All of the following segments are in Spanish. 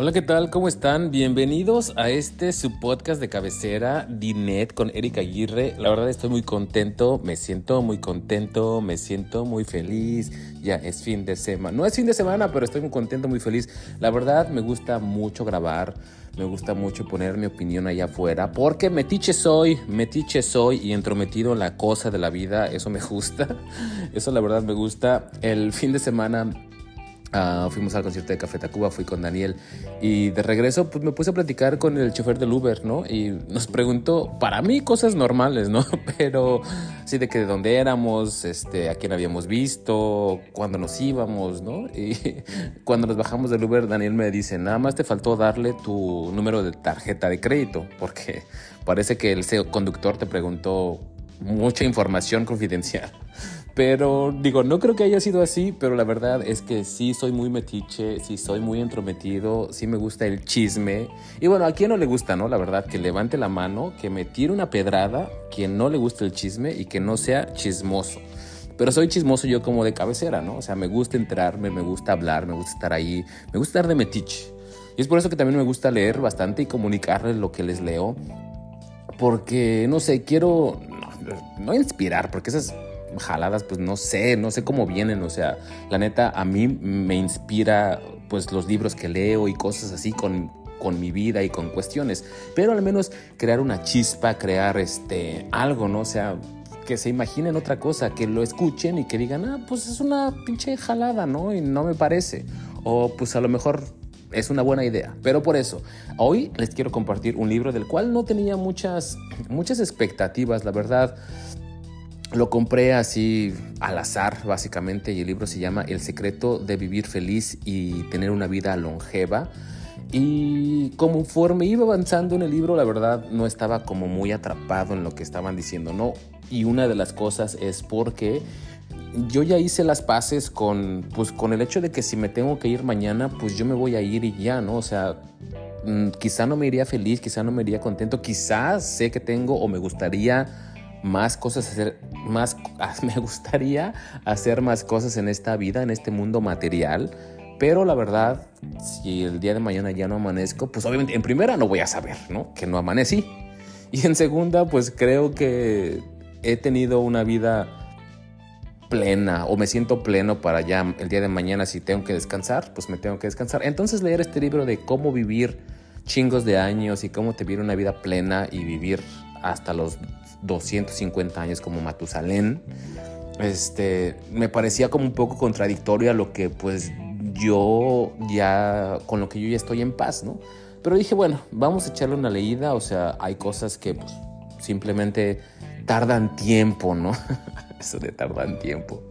Hola, ¿qué tal? ¿Cómo están? Bienvenidos a este su podcast de cabecera, Dinet, con Erika Aguirre. La verdad estoy muy contento, me siento muy contento, me siento muy feliz. Ya es fin de semana. No es fin de semana, pero estoy muy contento, muy feliz. La verdad me gusta mucho grabar, me gusta mucho poner mi opinión allá afuera, porque metiche soy, metiche soy y entrometido en la cosa de la vida. Eso me gusta. Eso la verdad me gusta. El fin de semana Ah, fuimos al concierto de Café Tacuba, fui con Daniel y de regreso pues me puse a platicar con el chofer del Uber, ¿no? Y nos preguntó, para mí cosas normales, ¿no? Pero sí de que de dónde éramos, este, a quién habíamos visto, cuándo nos íbamos, ¿no? Y cuando nos bajamos del Uber, Daniel me dice, nada más te faltó darle tu número de tarjeta de crédito, porque parece que el conductor te preguntó mucha información confidencial. Pero digo, no creo que haya sido así, pero la verdad es que sí soy muy metiche, sí soy muy entrometido, sí me gusta el chisme. Y bueno, a quien no le gusta, ¿no? La verdad, que levante la mano, que me tire una pedrada, quien no le gusta el chisme y que no sea chismoso. Pero soy chismoso yo como de cabecera, ¿no? O sea, me gusta enterarme, me gusta hablar, me gusta estar ahí, me gusta estar de metiche. Y es por eso que también me gusta leer bastante y comunicarles lo que les leo. Porque, no sé, quiero no, inspirar, porque esas jaladas, pues no sé, no sé cómo vienen, o sea, la neta a mí me inspira pues los libros que leo y cosas así con, con mi vida y con cuestiones, pero al menos crear una chispa, crear este algo, ¿no? O sea, que se imaginen otra cosa, que lo escuchen y que digan, ah, pues es una pinche jalada, ¿no? Y no me parece. O pues a lo mejor es una buena idea. Pero por eso, hoy les quiero compartir un libro del cual no tenía muchas, muchas expectativas, la verdad. Lo compré así al azar, básicamente, y el libro se llama El secreto de vivir feliz y tener una vida longeva. Y conforme iba avanzando en el libro, la verdad no estaba como muy atrapado en lo que estaban diciendo, ¿no? Y una de las cosas es porque yo ya hice las paces con, pues, con el hecho de que si me tengo que ir mañana, pues yo me voy a ir y ya, ¿no? O sea, mm, quizá no me iría feliz, quizá no me iría contento, quizás sé que tengo o me gustaría más cosas hacer, más me gustaría hacer más cosas en esta vida, en este mundo material, pero la verdad, si el día de mañana ya no amanezco, pues obviamente en primera no voy a saber, ¿no? Que no amanecí. Y en segunda, pues creo que he tenido una vida plena o me siento pleno para ya el día de mañana si tengo que descansar, pues me tengo que descansar. Entonces leer este libro de cómo vivir chingos de años y cómo te vivir una vida plena y vivir hasta los 250 años como Matusalén, este, me parecía como un poco contradictorio a lo que pues yo ya, con lo que yo ya estoy en paz, ¿no? Pero dije, bueno, vamos a echarle una leída, o sea, hay cosas que pues, simplemente tardan tiempo, ¿no? Eso de tardan tiempo.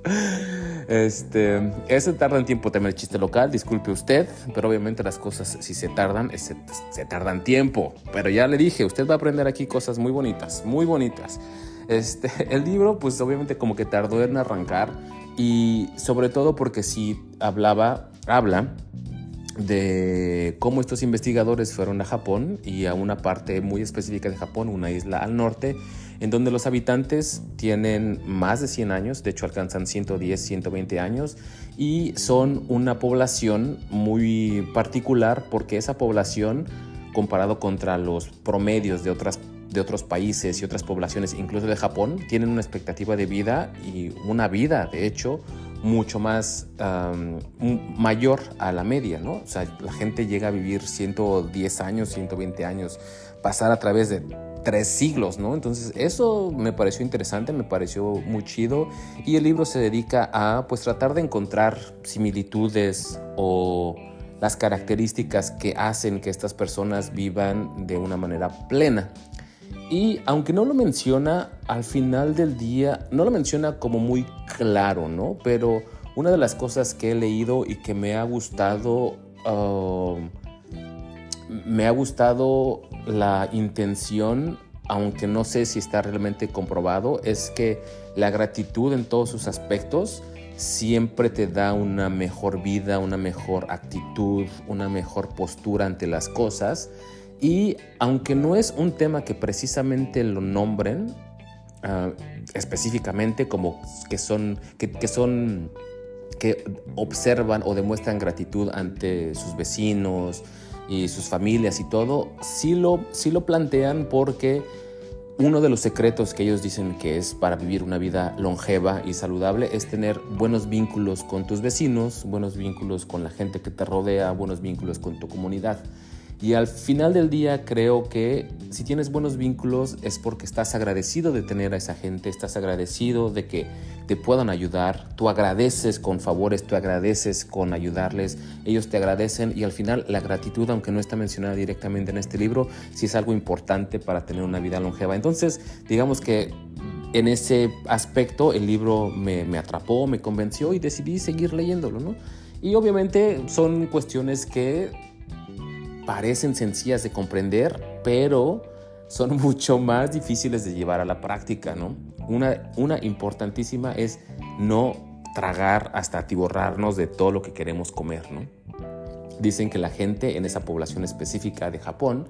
Este, ese tardan tiempo también el chiste local, disculpe usted, pero obviamente las cosas si se tardan, se, se tardan tiempo. Pero ya le dije, usted va a aprender aquí cosas muy bonitas, muy bonitas. Este, el libro, pues obviamente como que tardó en arrancar y sobre todo porque si hablaba, habla de cómo estos investigadores fueron a Japón y a una parte muy específica de Japón, una isla al norte, en donde los habitantes tienen más de 100 años, de hecho alcanzan 110, 120 años, y son una población muy particular porque esa población, comparado contra los promedios de, otras, de otros países y otras poblaciones, incluso de Japón, tienen una expectativa de vida y una vida, de hecho, mucho más mayor a la media, ¿no? O sea, la gente llega a vivir 110 años, 120 años, pasar a través de tres siglos, ¿no? Entonces eso me pareció interesante, me pareció muy chido y el libro se dedica a pues tratar de encontrar similitudes o las características que hacen que estas personas vivan de una manera plena. Y aunque no lo menciona al final del día, no lo menciona como muy claro, ¿no? Pero una de las cosas que he leído y que me ha gustado, um, me ha gustado la intención, aunque no sé si está realmente comprobado, es que la gratitud en todos sus aspectos siempre te da una mejor vida, una mejor actitud, una mejor postura ante las cosas. Y aunque no es un tema que precisamente lo nombren ah, específicamente como que son, que, son, que observan o demuestran gratitud ante sus vecinos, y sus familias y todo, sí lo, sí lo plantean porque uno de los secretos que ellos dicen que es para vivir una vida longeva y saludable es tener buenos vínculos con tus vecinos, buenos vínculos con la gente que te rodea, buenos vínculos con tu comunidad. Y al final del día creo que si tienes buenos vínculos es porque estás agradecido de tener a esa gente, estás agradecido de que te puedan ayudar, tú agradeces con favores, tú agradeces con ayudarles, ellos te agradecen y al final la gratitud, aunque no está mencionada directamente en este libro, sí es algo importante para tener una vida longeva. Entonces, digamos que en ese aspecto el libro me, atrapó, me convenció y decidí seguir leyéndolo, ¿no? Y obviamente son cuestiones que parecen sencillas de comprender, pero son mucho más difíciles de llevar a la práctica, ¿no? Una, una importantísima es no tragar hasta atiborrarnos de todo lo que queremos comer, ¿no? Dicen que la gente en esa población específica de Japón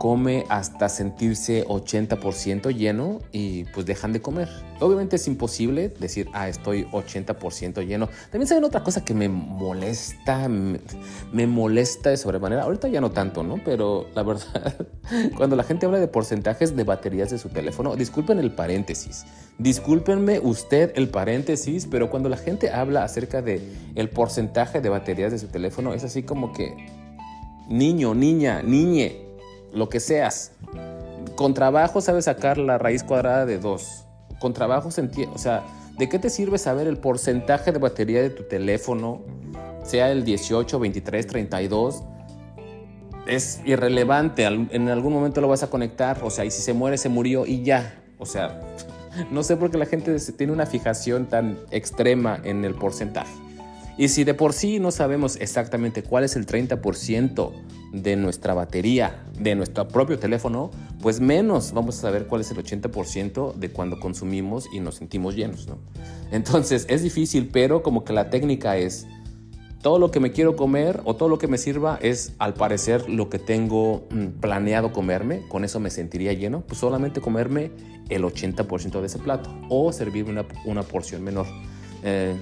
come hasta sentirse 80% lleno y pues dejan de comer. Obviamente es imposible decir, ah, estoy 80% lleno. También saben otra cosa que me molesta, me, molesta de sobremanera. Ahorita ya no tanto, ¿no? Pero la verdad, cuando la gente habla de porcentajes de baterías de su teléfono, disculpen el paréntesis, discúlpenme usted el paréntesis, pero cuando la gente habla acerca de el porcentaje de baterías de su teléfono, es así como que niño, niña, niñe, lo que seas. Con trabajo sabes sacar la raíz cuadrada de 2. Con trabajo se o sea, ¿de qué te sirve saber el porcentaje de batería de tu teléfono? Sea el 18, 23, 32. Es irrelevante, en algún momento lo vas a conectar, o sea, y si se muere, se murió y ya. O sea, no sé por qué la gente tiene una fijación tan extrema en el porcentaje. Y si de por sí no sabemos exactamente cuál es el 30% de nuestra batería, de nuestro propio teléfono, pues menos vamos a saber cuál es el 80% de cuando consumimos y nos sentimos llenos. ¿no? Entonces es difícil, pero como que la técnica es todo lo que me quiero comer o todo lo que me sirva es al parecer lo que tengo mm, planeado comerme, con eso me sentiría lleno, pues solamente comerme el 80% de ese plato o servirme una, una porción menor. Eh,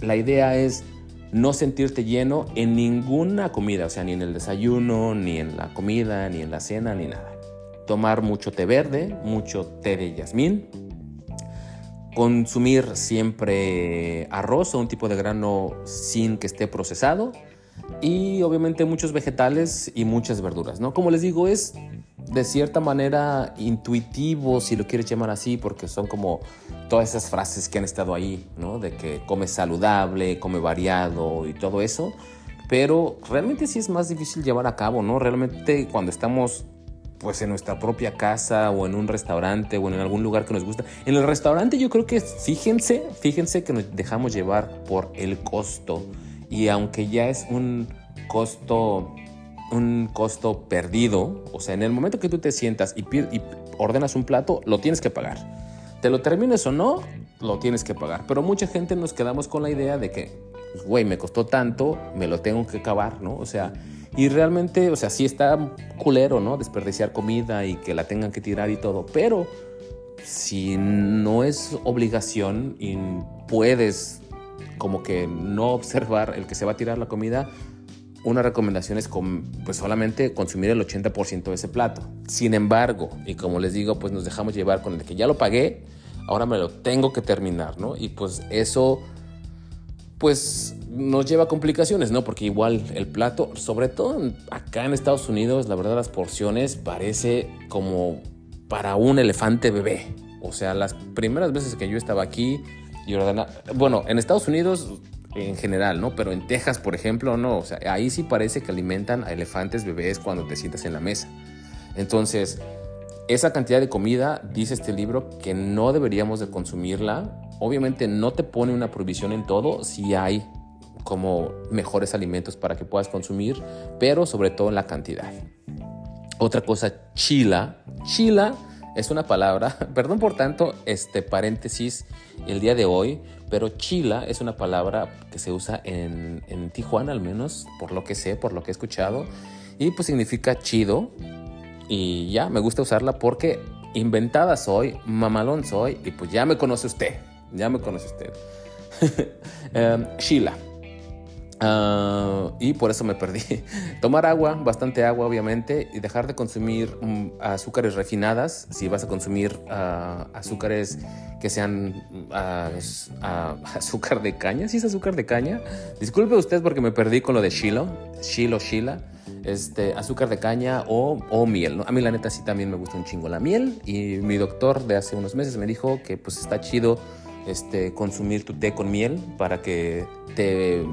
la idea es no sentirte lleno en ninguna comida, o sea, ni en el desayuno, ni en la comida, ni en la cena, ni nada. Tomar mucho té verde, mucho té de jazmín. Consumir siempre arroz o un tipo de grano sin que esté procesado. Y obviamente muchos vegetales y muchas verduras, ¿no? Como les digo, es de cierta manera intuitivo, si lo quieres llamar así, porque son como todas esas frases que han estado ahí, ¿no? De que come saludable, come variado y todo eso. Pero realmente sí es más difícil llevar a cabo, ¿no? Realmente cuando estamos pues en nuestra propia casa o en un restaurante o en algún lugar que nos gusta. En el restaurante yo creo que fíjense, fíjense que nos dejamos llevar por el costo. Y aunque ya es un costo un costo perdido. O sea, en el momento que tú te sientas y, ordenas un plato, lo tienes que pagar. Te lo termines o no, lo tienes que pagar. Pero mucha gente nos quedamos con la idea de que, pues, güey, me costó tanto, me lo tengo que acabar, ¿no? O sea, y realmente, o sea, sí está culero, ¿no? Desperdiciar comida y que la tengan que tirar y todo. Pero si no es obligación y puedes como que no observar el que se va a tirar la comida, una recomendación es pues solamente consumir el 80% de ese plato. Sin embargo, y como les digo, pues nos dejamos llevar con el que ya lo pagué, ahora me lo tengo que terminar, ¿no? Y pues eso pues nos lleva a complicaciones, ¿no? Porque igual el plato, sobre todo acá en Estados Unidos, la verdad las porciones parece como para un elefante bebé. O sea, las primeras veces que yo estaba aquí y bueno, en Estados Unidos en general, ¿no? Pero en Texas, por ejemplo, no. O sea, ahí sí parece que alimentan a elefantes bebés cuando te sientas en la mesa. Entonces, esa cantidad de comida, dice este libro, que no deberíamos de consumirla. Obviamente no te pone una prohibición en todo, si hay como mejores alimentos para que puedas consumir, pero sobre todo en la cantidad. Otra cosa, chila. Chila es una palabra, perdón por tanto, este paréntesis el día de hoy, pero chila es una palabra que se usa en, en Tijuana al menos, por lo que sé, por lo que he escuchado, y pues significa chido, y ya, me gusta usarla porque inventada soy, mamalón soy, y pues ya me conoce usted, ya me conoce usted. um, Sheila. Ah, y por eso me perdí. Tomar agua, bastante agua obviamente, y dejar de consumir mm, azúcares refinadas. Si vas a consumir ah, azúcares que sean ah, azúcar de caña, si es azúcar de caña. Disculpe usted porque me perdí con lo de Shilo, Shilo, Shila. Este, azúcar de caña o, o miel. A mí la neta sí también me gusta un chingo la miel y mi doctor de hace unos meses me dijo que pues está chido este, consumir tu té con miel para que te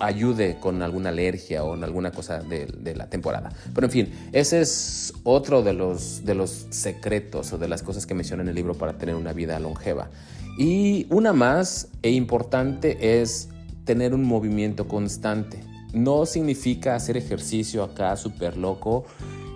ayude con alguna alergia o en alguna cosa de, la temporada. Pero en fin, ese es otro de los, de los secretos o de las cosas que menciona en el libro para tener una vida longeva. Y una más e importante es tener un movimiento constante. No significa hacer ejercicio acá súper loco,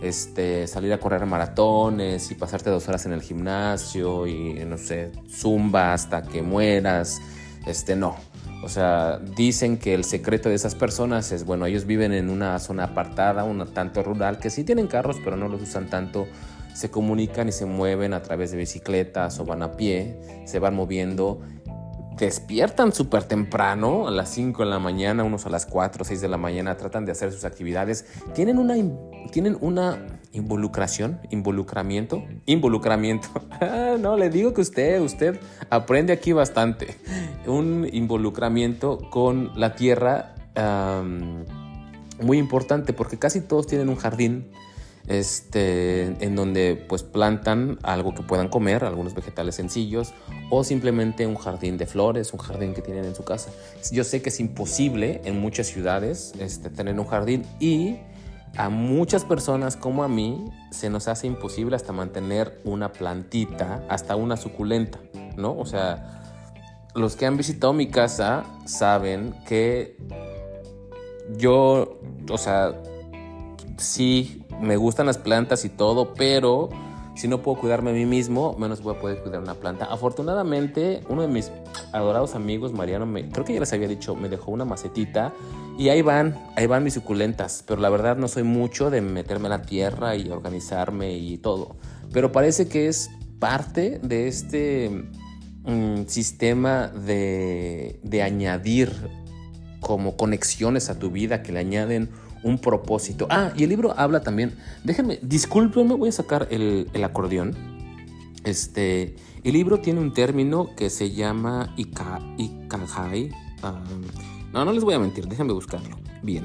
este, salir a correr maratones y pasarte dos horas en el gimnasio y no sé, zumba hasta que mueras. Este, no, o sea, dicen que el secreto de esas personas es, bueno, ellos viven en una zona apartada, un tanto rural, que sí tienen carros, pero no los usan tanto. Se comunican y se mueven a través de bicicletas o van a pie, se van moviendo despiertan súper temprano, a las 5 de la mañana, unos a las 4 o 6 de la mañana, tratan de hacer sus actividades. Tienen una, tienen una involucración, involucramiento, involucramiento. Ah, no, le digo que usted, usted aprende aquí bastante. Un involucramiento con la tierra muy importante porque casi todos tienen un jardín este, en donde pues plantan algo que puedan comer, algunos vegetales sencillos, o simplemente un jardín de flores, un jardín que tienen en su casa. Yo sé que es imposible en muchas ciudades este, tener un jardín y a muchas personas como a mí se nos hace imposible hasta mantener una plantita, hasta una suculenta, ¿no? O sea, los que han visitado mi casa saben que yo, o sea, sí me gustan las plantas y todo, pero si no puedo cuidarme a mí mismo, menos voy a poder cuidar una planta. Afortunadamente, uno de mis adorados amigos, Mariano, me, creo que ya les había dicho, me dejó una macetita y ahí van, ahí van mis suculentas, pero la verdad no soy mucho de meterme en la tierra y organizarme y todo. Pero parece que es parte de este mm, sistema de, de añadir como conexiones a tu vida que le añaden un propósito. Ah, y el libro habla también, déjenme, discúlpenme, voy a sacar el, acordeón. Este, el libro tiene un término que se llama Ika, no, no les voy a mentir, déjenme buscarlo. Bien.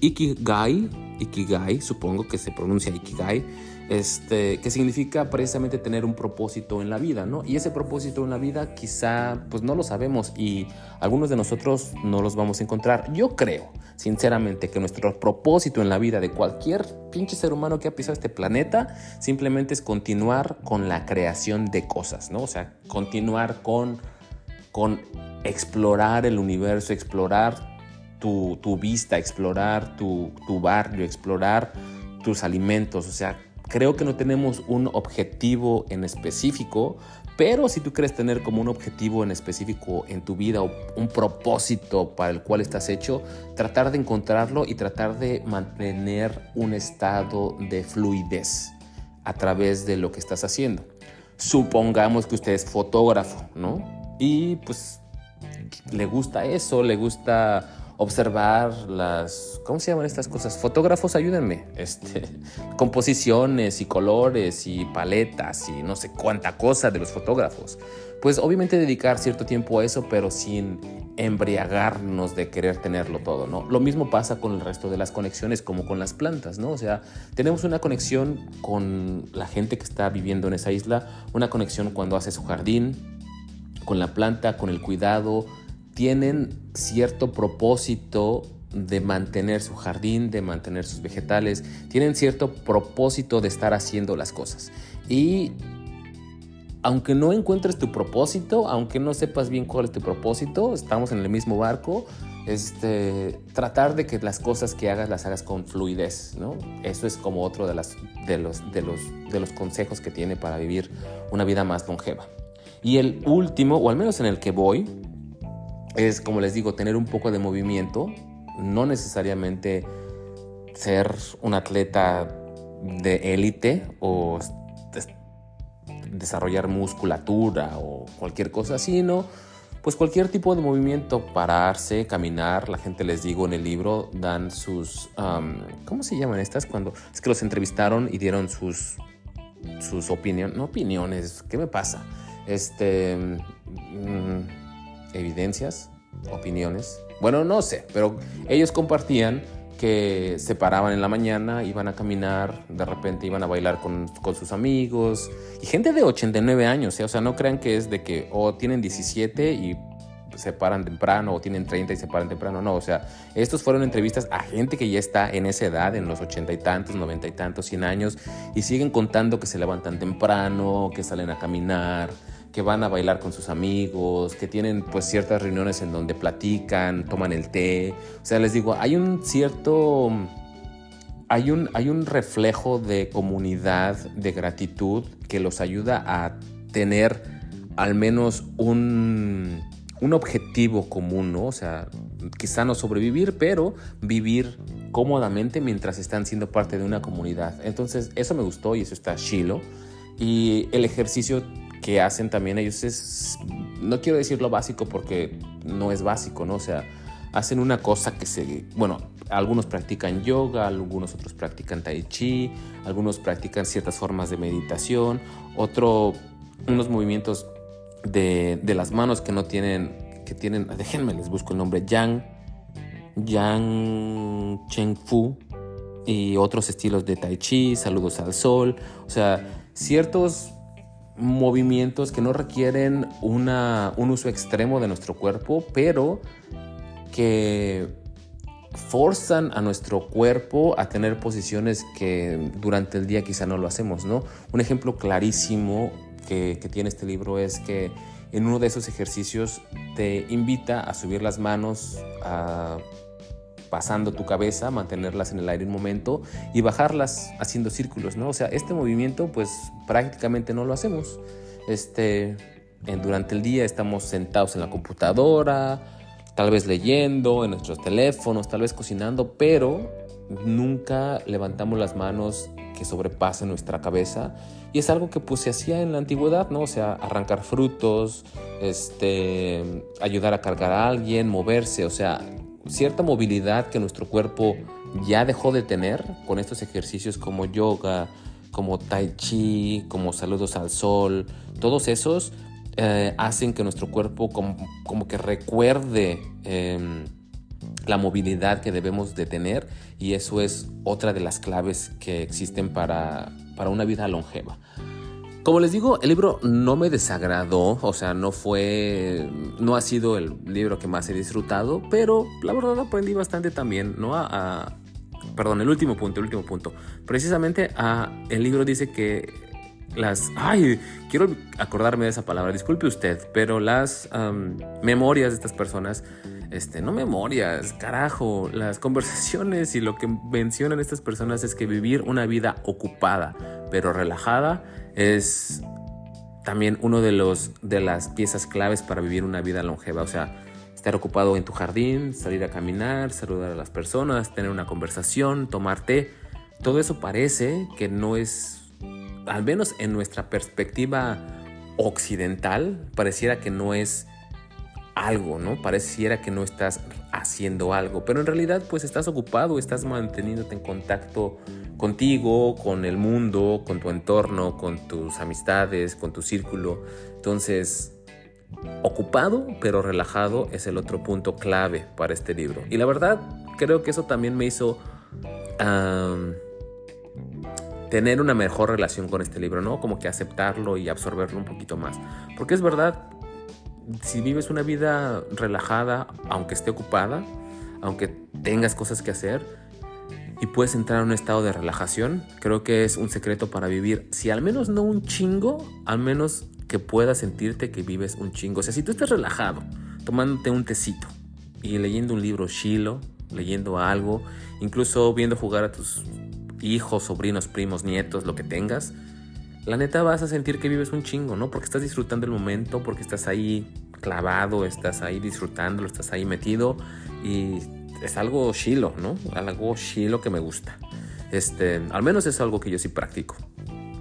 Ikigai, Ikigai, supongo que se pronuncia Ikigai este, que significa precisamente tener un propósito en la vida, ¿no? Y ese propósito en la vida quizá pues no lo sabemos y algunos de nosotros no los vamos a encontrar. Yo creo, sinceramente, que nuestro propósito en la vida de cualquier pinche ser humano que ha pisado este planeta simplemente es continuar con la creación de cosas, ¿no? O sea, continuar con, con explorar el universo, explorar tu, vista, explorar tu, tu barrio, explorar tus alimentos, o sea, Creo que no tenemos un objetivo en específico, pero si tú quieres tener como un objetivo en específico en tu vida o un propósito para el cual estás hecho, tratar de encontrarlo y tratar de mantener un estado de fluidez a través de lo que estás haciendo. Supongamos que usted es fotógrafo, ¿no? Y pues le gusta eso, le gusta observar las, ¿cómo se llaman estas cosas? Fotógrafos, ayúdenme, este, composiciones y colores y paletas y no sé cuánta cosa de los fotógrafos. Pues obviamente dedicar cierto tiempo a eso, pero sin embriagarnos de querer tenerlo todo, ¿no? Lo mismo pasa con el resto de las conexiones, como con las plantas, ¿no? O sea, tenemos una conexión con la gente que está viviendo en esa isla, una conexión cuando hace su jardín, con la planta, con el cuidado, tienen cierto propósito de mantener su jardín, de mantener sus vegetales, tienen cierto propósito de estar haciendo las cosas. Y aunque no encuentres tu propósito, aunque no sepas bien cuál es tu propósito, estamos en el mismo barco, este, tratar de que las cosas que hagas las hagas con fluidez, ¿no? Eso es como otro de, las, de, los, de, los, de los consejos que tiene para vivir una vida más longeva. Y el último, o al menos en el que voy, es, como les digo, tener un poco de movimiento, no necesariamente ser un atleta de élite o desarrollar musculatura o cualquier cosa, sino pues cualquier tipo de movimiento, pararse, caminar, la gente les digo en el libro, dan sus, ¿cómo se llaman estas? Cuando es que los entrevistaron y dieron sus, sus opiniones, no opiniones, ¿qué me pasa? Este, mm, evidencias, opiniones, bueno, no sé, pero ellos compartían que se paraban en la mañana, iban a caminar, de repente iban a bailar con, sus amigos. Y gente de 89 años, ¿eh? o sea, no crean que es de que o tienen 17 y se paran temprano o tienen 30 y se paran temprano, no, o sea, estos fueron entrevistas a gente que ya está en esa edad, en los 80 y tantos, 90 y tantos, 100 años y siguen contando que se levantan temprano, que salen a caminar, que van a bailar con sus amigos, que tienen pues ciertas reuniones en donde platican, toman el té. O sea, les digo, hay un cierto... Hay un, hay un reflejo de comunidad, de gratitud que los ayuda a tener al menos un, un objetivo común, ¿no? O sea, quizá no sobrevivir, pero vivir cómodamente mientras están siendo parte de una comunidad. Entonces, eso me gustó y eso está chilo. Y el ejercicio que hacen también ellos es, no quiero decir lo básico porque no es básico, ¿no? O sea, hacen una cosa que se, bueno, algunos practican yoga, algunos otros practican tai chi, algunos practican ciertas formas de meditación, otro, unos movimientos de, de las manos que no tienen, que tienen, déjenme les busco el nombre, yang, yang cheng fu, y otros estilos de tai chi, saludos al sol, o sea, ciertos movimientos que no requieren una, un uso extremo de nuestro cuerpo, pero que forzan a nuestro cuerpo a tener posiciones que durante el día quizá no lo hacemos, ¿no? Un ejemplo clarísimo que, que tiene este libro es que en uno de esos ejercicios te invita a subir las manos a pasando tu cabeza, mantenerlas en el aire un momento y bajarlas haciendo círculos, ¿no? O sea, este movimiento pues prácticamente no lo hacemos. Este, durante el día estamos sentados en la computadora, tal vez leyendo, en nuestros teléfonos, tal vez cocinando, pero nunca levantamos las manos que sobrepasen nuestra cabeza y es algo que pues se hacía en la antigüedad, ¿no? O sea, arrancar frutos, este, ayudar a cargar a alguien, moverse, o sea, cierta movilidad que nuestro cuerpo ya dejó de tener con estos ejercicios como yoga, como tai chi, como saludos al sol, todos esos eh, hacen que nuestro cuerpo como, que recuerde em, la movilidad que debemos de tener y eso es otra de las claves que existen para, para una vida longeva. Como les digo, el libro no me desagradó, o sea, no fue, no ha sido el libro que más he disfrutado, pero la verdad aprendí bastante también, ¿no? A, perdón, el último punto, el último punto. Precisamente a, el libro dice que las, ay, quiero acordarme de esa palabra, disculpe usted, pero las memorias de estas personas, este, no memorias, carajo, las conversaciones y lo que mencionan estas personas es que vivir una vida ocupada, pero relajada, es también uno de los de las piezas claves para vivir una vida longeva, o sea, estar ocupado en tu jardín, salir a caminar, saludar a las personas, tener una conversación, tomar té, todo eso parece que no es al menos en nuestra perspectiva occidental, pareciera que no es algo, ¿no? Pareciera que no estás haciendo algo, pero en realidad pues estás ocupado, estás manteniéndote en contacto contigo, con el mundo, con tu entorno, con tus amistades, con tu círculo. Entonces, ocupado pero relajado es el otro punto clave para este libro. Y la verdad, creo que eso también me hizo tener una mejor relación con este libro, ¿no? Como que aceptarlo y absorberlo un poquito más. Porque es verdad, si vives una vida relajada, aunque esté ocupada, aunque tengas cosas que hacer, y puedes entrar en un estado de relajación, creo que es un secreto para vivir, si al menos no un chingo, al menos que puedas sentirte que vives un chingo. O sea, si tú estás relajado, tomándote un tecito y leyendo un libro chilo, leyendo algo, incluso viendo jugar a tus hijos, sobrinos, primos, nietos, lo que tengas, la neta vas a sentir que vives un chingo, ¿no? Porque estás disfrutando el momento, porque estás ahí clavado, estás ahí disfrutándolo, estás ahí metido y es algo chilo, ¿no? Algo chilo que me gusta. Este, al menos es algo que yo sí practico.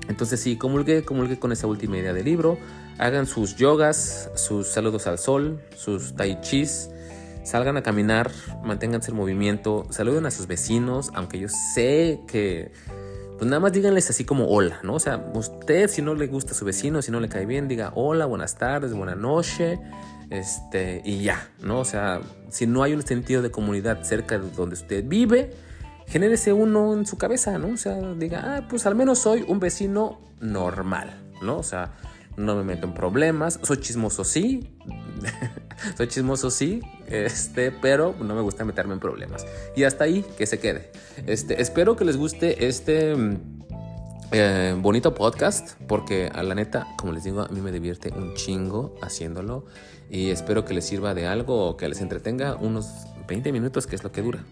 Entonces sí, comulgué, comulgué con esa última idea del libro. hagan sus yogas, sus saludos al sol, sus tai chis, salgan a caminar, manténganse en movimiento, saluden a sus vecinos, aunque yo sé que pues nada más díganles así como hola, ¿no? O sea, usted si no le gusta a su vecino, si no le cae bien, diga hola, buenas tardes, buena noche, este, y ya, ¿no? O sea, si no hay un sentido de comunidad cerca de donde usted vive, genérese uno en su cabeza, ¿no? O sea, diga, ah, pues al menos soy un vecino normal, ¿no? O sea, no me meto en problemas, soy chismoso sí, soy chismoso sí, este, pero no me gusta meterme en problemas. Y hasta ahí que se quede. Este, espero que les guste este mm, eh, bonito podcast, porque a la neta, como les digo, a mí me divierte un chingo haciéndolo y espero que les sirva de algo o que les entretenga unos 20 minutos, que es lo que dura.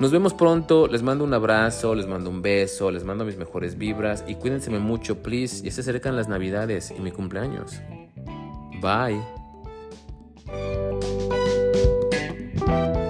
Nos vemos pronto, les mando un abrazo, les mando un beso, les mando mis mejores vibras y cuídense mucho, please. Ya se acercan las navidades y mi cumpleaños. Bye. thank you